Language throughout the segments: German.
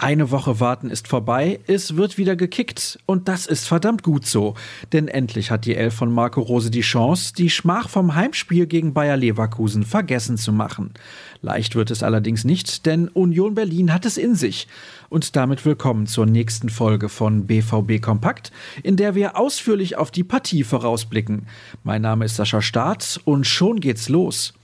Eine Woche warten ist vorbei, es wird wieder gekickt. Und das ist verdammt gut so. Denn endlich hat die Elf von Marco Rose die Chance, die Schmach vom Heimspiel gegen Bayer Leverkusen vergessen zu machen. Leicht wird es allerdings nicht, denn Union Berlin hat es in sich. Und damit willkommen zur nächsten Folge von BVB Kompakt, in der wir ausführlich auf die Partie vorausblicken. Mein Name ist Sascha Staat und schon geht's los.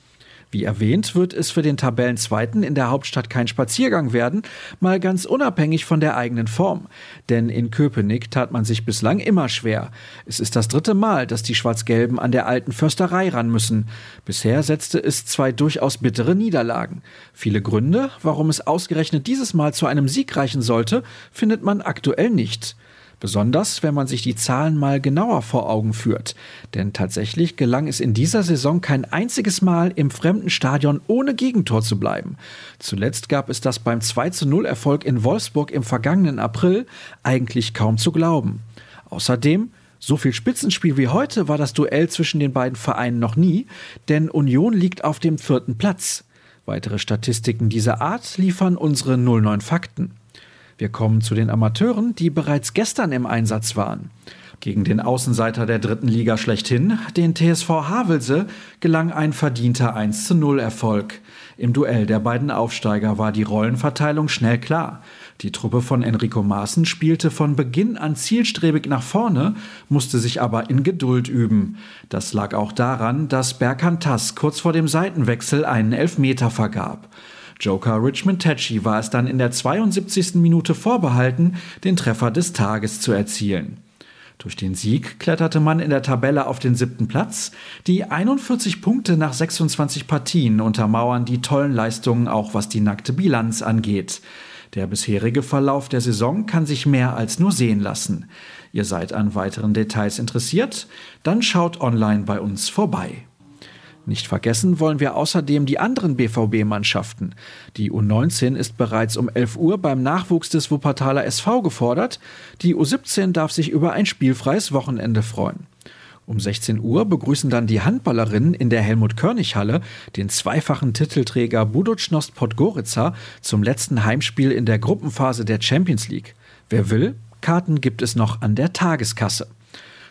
Wie erwähnt, wird es für den Tabellenzweiten in der Hauptstadt kein Spaziergang werden, mal ganz unabhängig von der eigenen Form. Denn in Köpenick tat man sich bislang immer schwer. Es ist das dritte Mal, dass die Schwarz-Gelben an der alten Försterei ran müssen. Bisher setzte es zwei durchaus bittere Niederlagen. Viele Gründe, warum es ausgerechnet dieses Mal zu einem Sieg reichen sollte, findet man aktuell nicht. Besonders, wenn man sich die Zahlen mal genauer vor Augen führt. Denn tatsächlich gelang es in dieser Saison kein einziges Mal im fremden Stadion ohne Gegentor zu bleiben. Zuletzt gab es das beim 2 zu 0 Erfolg in Wolfsburg im vergangenen April eigentlich kaum zu glauben. Außerdem so viel Spitzenspiel wie heute war das Duell zwischen den beiden Vereinen noch nie, denn Union liegt auf dem vierten Platz. Weitere Statistiken dieser Art liefern unsere 09 Fakten. Wir kommen zu den Amateuren, die bereits gestern im Einsatz waren. Gegen den Außenseiter der dritten Liga schlechthin, den TSV Havelse, gelang ein verdienter 1 zu 0 Erfolg. Im Duell der beiden Aufsteiger war die Rollenverteilung schnell klar. Die Truppe von Enrico Maaßen spielte von Beginn an zielstrebig nach vorne, musste sich aber in Geduld üben. Das lag auch daran, dass Berkan Tass kurz vor dem Seitenwechsel einen Elfmeter vergab. Joker Richmond Tachi war es dann in der 72. Minute vorbehalten, den Treffer des Tages zu erzielen. Durch den Sieg kletterte man in der Tabelle auf den siebten Platz. Die 41 Punkte nach 26 Partien untermauern die tollen Leistungen auch was die nackte Bilanz angeht. Der bisherige Verlauf der Saison kann sich mehr als nur sehen lassen. Ihr seid an weiteren Details interessiert? Dann schaut online bei uns vorbei. Nicht vergessen wollen wir außerdem die anderen BVB-Mannschaften. Die U19 ist bereits um 11 Uhr beim Nachwuchs des Wuppertaler SV gefordert. Die U17 darf sich über ein spielfreies Wochenende freuen. Um 16 Uhr begrüßen dann die Handballerinnen in der Helmut-Körnig-Halle den zweifachen Titelträger Buducnost Podgorica zum letzten Heimspiel in der Gruppenphase der Champions League. Wer will, Karten gibt es noch an der Tageskasse.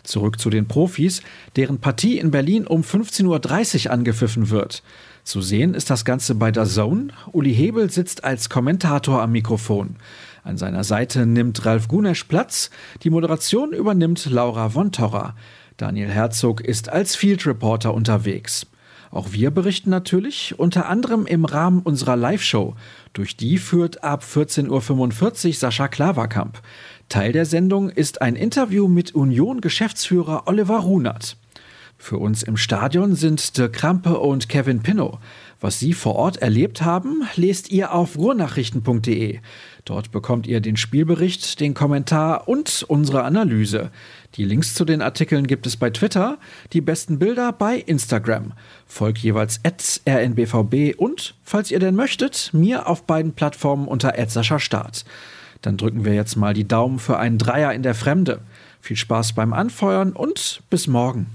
Zurück zu den Profis, deren Partie in Berlin um 15.30 Uhr angepfiffen wird. Zu sehen ist das Ganze bei der Zone. Uli Hebel sitzt als Kommentator am Mikrofon. An seiner Seite nimmt Ralf Gunesch Platz. Die Moderation übernimmt Laura Wontorra. Daniel Herzog ist als Field Reporter unterwegs. Auch wir berichten natürlich, unter anderem im Rahmen unserer Live-Show. Durch die führt ab 14.45 Uhr Sascha Klaverkamp. Teil der Sendung ist ein Interview mit Union-Geschäftsführer Oliver Runert. Für uns im Stadion sind Dirk Krampe und Kevin Pinnow. Was Sie vor Ort erlebt haben, lest ihr auf ruhrnachrichten.de. Dort bekommt ihr den Spielbericht, den Kommentar und unsere Analyse. Die Links zu den Artikeln gibt es bei Twitter, die besten Bilder bei Instagram. Folgt jeweils rnbvb und, falls ihr denn möchtet, mir auf beiden Plattformen unter Start. Dann drücken wir jetzt mal die Daumen für einen Dreier in der Fremde. Viel Spaß beim Anfeuern und bis morgen.